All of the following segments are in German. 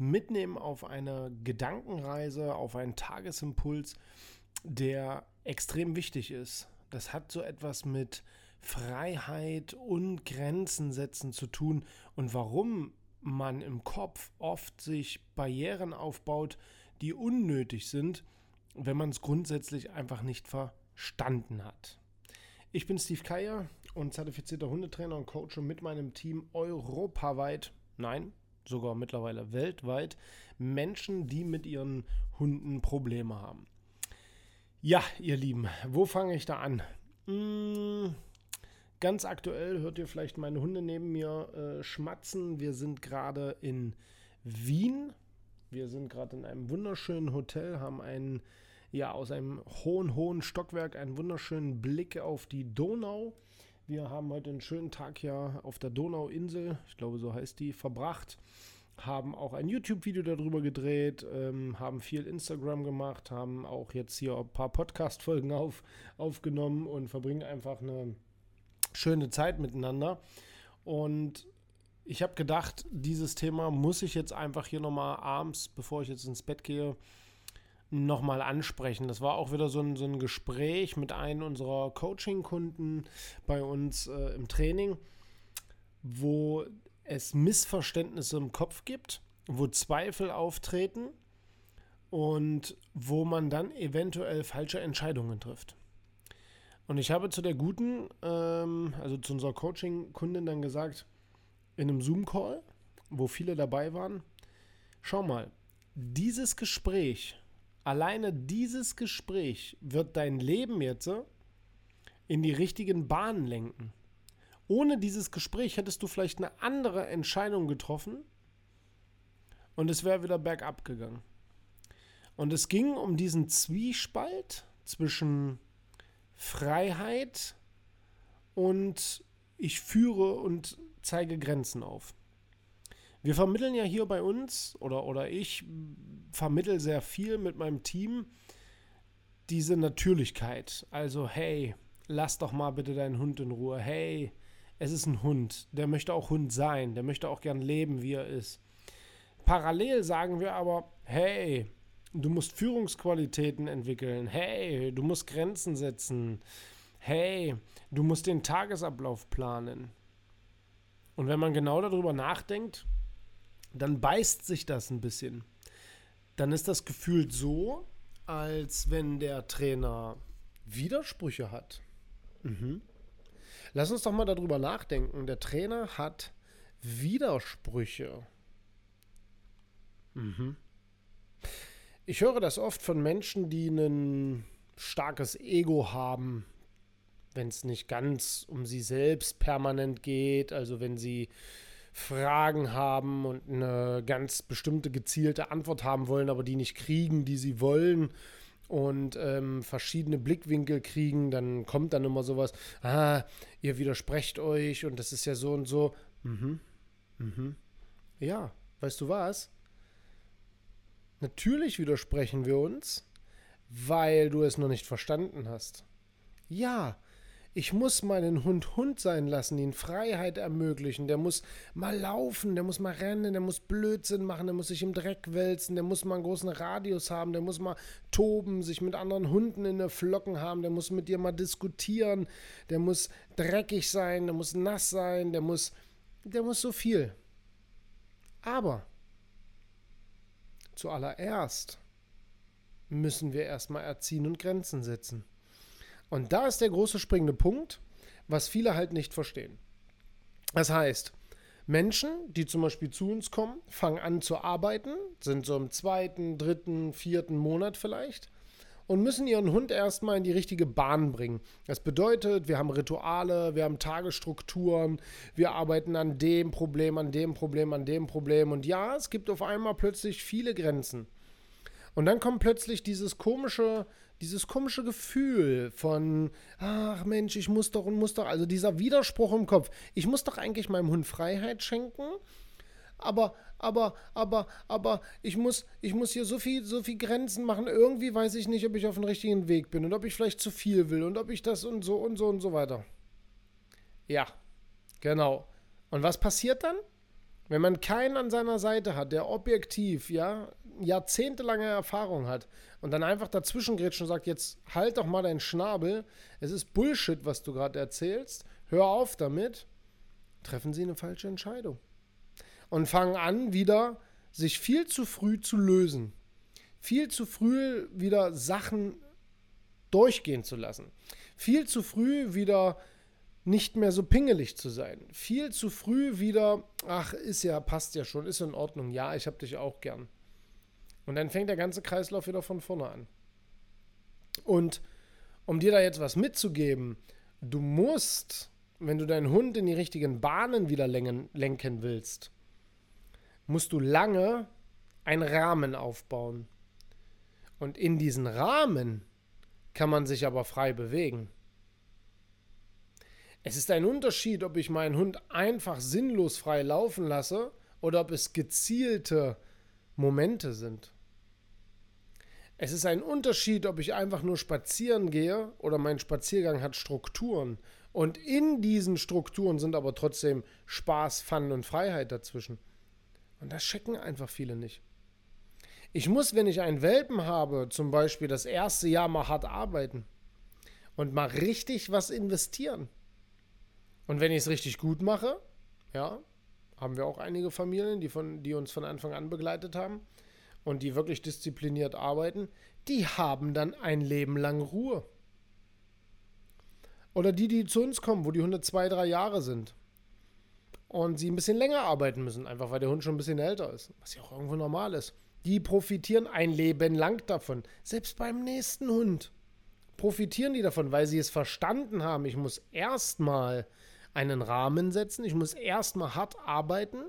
mitnehmen auf eine Gedankenreise, auf einen Tagesimpuls, der extrem wichtig ist. Das hat so etwas mit Freiheit und Grenzen setzen zu tun und warum man im Kopf oft sich Barrieren aufbaut, die unnötig sind, wenn man es grundsätzlich einfach nicht verstanden hat. Ich bin Steve Keier und zertifizierter Hundetrainer und Coach und mit meinem Team europaweit, nein, sogar mittlerweile weltweit, Menschen, die mit ihren Hunden Probleme haben. Ja, ihr Lieben, wo fange ich da an? Hm, ganz aktuell hört ihr vielleicht meine Hunde neben mir äh, schmatzen. Wir sind gerade in Wien. Wir sind gerade in einem wunderschönen Hotel, haben einen, ja, aus einem hohen, hohen Stockwerk einen wunderschönen Blick auf die Donau. Wir haben heute einen schönen Tag hier auf der Donauinsel, ich glaube so heißt die, verbracht. Haben auch ein YouTube-Video darüber gedreht, ähm, haben viel Instagram gemacht, haben auch jetzt hier ein paar Podcast-Folgen auf, aufgenommen und verbringen einfach eine schöne Zeit miteinander. Und ich habe gedacht, dieses Thema muss ich jetzt einfach hier nochmal abends, bevor ich jetzt ins Bett gehe, nochmal ansprechen. Das war auch wieder so ein, so ein Gespräch mit einem unserer Coaching-Kunden bei uns äh, im Training, wo es Missverständnisse im Kopf gibt, wo Zweifel auftreten und wo man dann eventuell falsche Entscheidungen trifft. Und ich habe zu der guten, ähm, also zu unserer Coaching-Kundin dann gesagt, in einem Zoom-Call, wo viele dabei waren, schau mal, dieses Gespräch Alleine dieses Gespräch wird dein Leben jetzt in die richtigen Bahnen lenken. Ohne dieses Gespräch hättest du vielleicht eine andere Entscheidung getroffen und es wäre wieder bergab gegangen. Und es ging um diesen Zwiespalt zwischen Freiheit und ich führe und zeige Grenzen auf. Wir vermitteln ja hier bei uns, oder, oder ich vermittel sehr viel mit meinem Team, diese Natürlichkeit. Also, hey, lass doch mal bitte deinen Hund in Ruhe. Hey, es ist ein Hund. Der möchte auch Hund sein. Der möchte auch gern leben, wie er ist. Parallel sagen wir aber, hey, du musst Führungsqualitäten entwickeln. Hey, du musst Grenzen setzen. Hey, du musst den Tagesablauf planen. Und wenn man genau darüber nachdenkt, dann beißt sich das ein bisschen. Dann ist das gefühlt so, als wenn der Trainer Widersprüche hat. Mhm. Lass uns doch mal darüber nachdenken. Der Trainer hat Widersprüche. Mhm. Ich höre das oft von Menschen, die ein starkes Ego haben, wenn es nicht ganz um sie selbst permanent geht, also wenn sie Fragen haben und eine ganz bestimmte gezielte Antwort haben wollen, aber die nicht kriegen, die sie wollen und ähm, verschiedene Blickwinkel kriegen, dann kommt dann immer sowas, ah, ihr widersprecht euch und das ist ja so und so. Mhm. Mhm. Ja, weißt du was? Natürlich widersprechen wir uns, weil du es noch nicht verstanden hast. Ja, ich muss meinen Hund Hund sein lassen, ihn Freiheit ermöglichen. Der muss mal laufen, der muss mal rennen, der muss Blödsinn machen, der muss sich im Dreck wälzen, der muss mal einen großen Radius haben, der muss mal toben, sich mit anderen Hunden in der Flocken haben, der muss mit dir mal diskutieren, der muss dreckig sein, der muss nass sein, der muss, der muss so viel. Aber zuallererst müssen wir erstmal erziehen und Grenzen setzen. Und da ist der große springende Punkt, was viele halt nicht verstehen. Das heißt, Menschen, die zum Beispiel zu uns kommen, fangen an zu arbeiten, sind so im zweiten, dritten, vierten Monat vielleicht und müssen ihren Hund erstmal in die richtige Bahn bringen. Das bedeutet, wir haben Rituale, wir haben Tagesstrukturen, wir arbeiten an dem Problem, an dem Problem, an dem Problem. Und ja, es gibt auf einmal plötzlich viele Grenzen. Und dann kommt plötzlich dieses komische, dieses komische Gefühl von, ach Mensch, ich muss doch und muss doch, also dieser Widerspruch im Kopf. Ich muss doch eigentlich meinem Hund Freiheit schenken, aber, aber, aber, aber ich muss, ich muss hier so viel, so viel Grenzen machen. Irgendwie weiß ich nicht, ob ich auf dem richtigen Weg bin und ob ich vielleicht zu viel will und ob ich das und so und so und so weiter. Ja, genau. Und was passiert dann? Wenn man keinen an seiner Seite hat, der objektiv, ja, jahrzehntelange Erfahrung hat und dann einfach dazwischen und sagt, jetzt halt doch mal deinen Schnabel, es ist Bullshit, was du gerade erzählst, hör auf damit, treffen sie eine falsche Entscheidung. Und fangen an, wieder sich viel zu früh zu lösen. Viel zu früh wieder Sachen durchgehen zu lassen. Viel zu früh wieder nicht mehr so pingelig zu sein. Viel zu früh wieder, ach, ist ja, passt ja schon, ist in Ordnung. Ja, ich hab dich auch gern. Und dann fängt der ganze Kreislauf wieder von vorne an. Und um dir da jetzt was mitzugeben, du musst, wenn du deinen Hund in die richtigen Bahnen wieder lenken willst, musst du lange einen Rahmen aufbauen. Und in diesen Rahmen kann man sich aber frei bewegen. Es ist ein Unterschied, ob ich meinen Hund einfach sinnlos frei laufen lasse oder ob es gezielte Momente sind. Es ist ein Unterschied, ob ich einfach nur spazieren gehe oder mein Spaziergang hat Strukturen. Und in diesen Strukturen sind aber trotzdem Spaß, Fun und Freiheit dazwischen. Und das checken einfach viele nicht. Ich muss, wenn ich einen Welpen habe, zum Beispiel das erste Jahr mal hart arbeiten und mal richtig was investieren. Und wenn ich es richtig gut mache, ja, haben wir auch einige Familien, die, von, die uns von Anfang an begleitet haben und die wirklich diszipliniert arbeiten, die haben dann ein Leben lang Ruhe. Oder die, die zu uns kommen, wo die Hunde zwei, drei Jahre sind und sie ein bisschen länger arbeiten müssen, einfach weil der Hund schon ein bisschen älter ist, was ja auch irgendwo normal ist. Die profitieren ein Leben lang davon. Selbst beim nächsten Hund profitieren die davon, weil sie es verstanden haben. Ich muss erstmal einen Rahmen setzen. Ich muss erstmal hart arbeiten.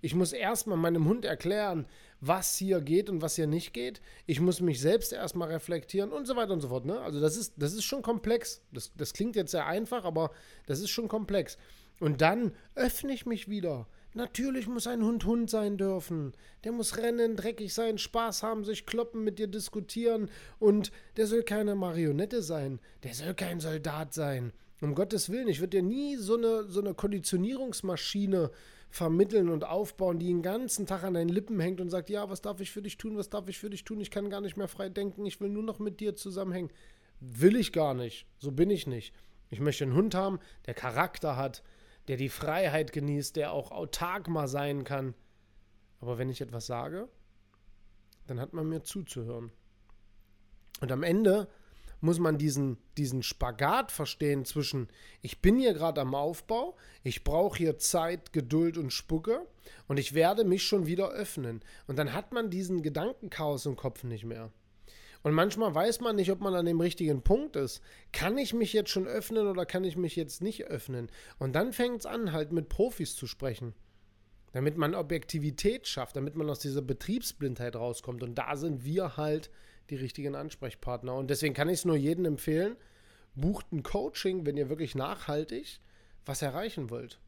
Ich muss erstmal meinem Hund erklären, was hier geht und was hier nicht geht. Ich muss mich selbst erstmal reflektieren und so weiter und so fort. Ne? Also das ist, das ist schon komplex. Das, das klingt jetzt sehr einfach, aber das ist schon komplex. Und dann öffne ich mich wieder. Natürlich muss ein Hund Hund sein dürfen. Der muss rennen, dreckig sein, Spaß haben, sich kloppen, mit dir diskutieren. Und der soll keine Marionette sein. Der soll kein Soldat sein. Um Gottes Willen, ich würde dir nie so eine, so eine Konditionierungsmaschine vermitteln und aufbauen, die den ganzen Tag an deinen Lippen hängt und sagt, ja, was darf ich für dich tun, was darf ich für dich tun, ich kann gar nicht mehr frei denken, ich will nur noch mit dir zusammenhängen. Will ich gar nicht, so bin ich nicht. Ich möchte einen Hund haben, der Charakter hat, der die Freiheit genießt, der auch autark mal sein kann. Aber wenn ich etwas sage, dann hat man mir zuzuhören. Und am Ende muss man diesen, diesen Spagat verstehen zwischen, ich bin hier gerade am Aufbau, ich brauche hier Zeit, Geduld und Spucke und ich werde mich schon wieder öffnen. Und dann hat man diesen Gedankenchaos im Kopf nicht mehr. Und manchmal weiß man nicht, ob man an dem richtigen Punkt ist. Kann ich mich jetzt schon öffnen oder kann ich mich jetzt nicht öffnen? Und dann fängt es an, halt mit Profis zu sprechen. Damit man Objektivität schafft, damit man aus dieser Betriebsblindheit rauskommt. Und da sind wir halt die richtigen Ansprechpartner. Und deswegen kann ich es nur jedem empfehlen, bucht ein Coaching, wenn ihr wirklich nachhaltig was erreichen wollt.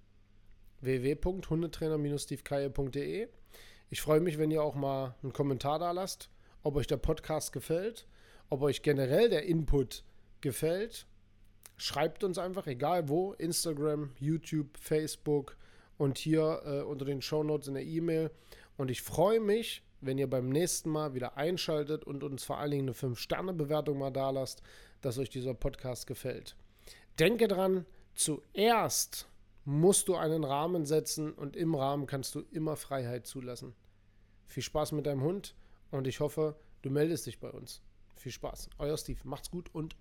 www.hundetrainer-stevekaye.de Ich freue mich, wenn ihr auch mal einen Kommentar da lasst, ob euch der Podcast gefällt, ob euch generell der Input gefällt. Schreibt uns einfach, egal wo, Instagram, YouTube, Facebook und hier äh, unter den Show Notes in der E-Mail. Und ich freue mich, wenn ihr beim nächsten Mal wieder einschaltet und uns vor allen Dingen eine 5-Sterne-Bewertung mal da lasst, dass euch dieser Podcast gefällt. Denke dran, zuerst musst du einen Rahmen setzen und im Rahmen kannst du immer Freiheit zulassen. Viel Spaß mit deinem Hund und ich hoffe, du meldest dich bei uns. Viel Spaß. Euer Steve. Macht's gut und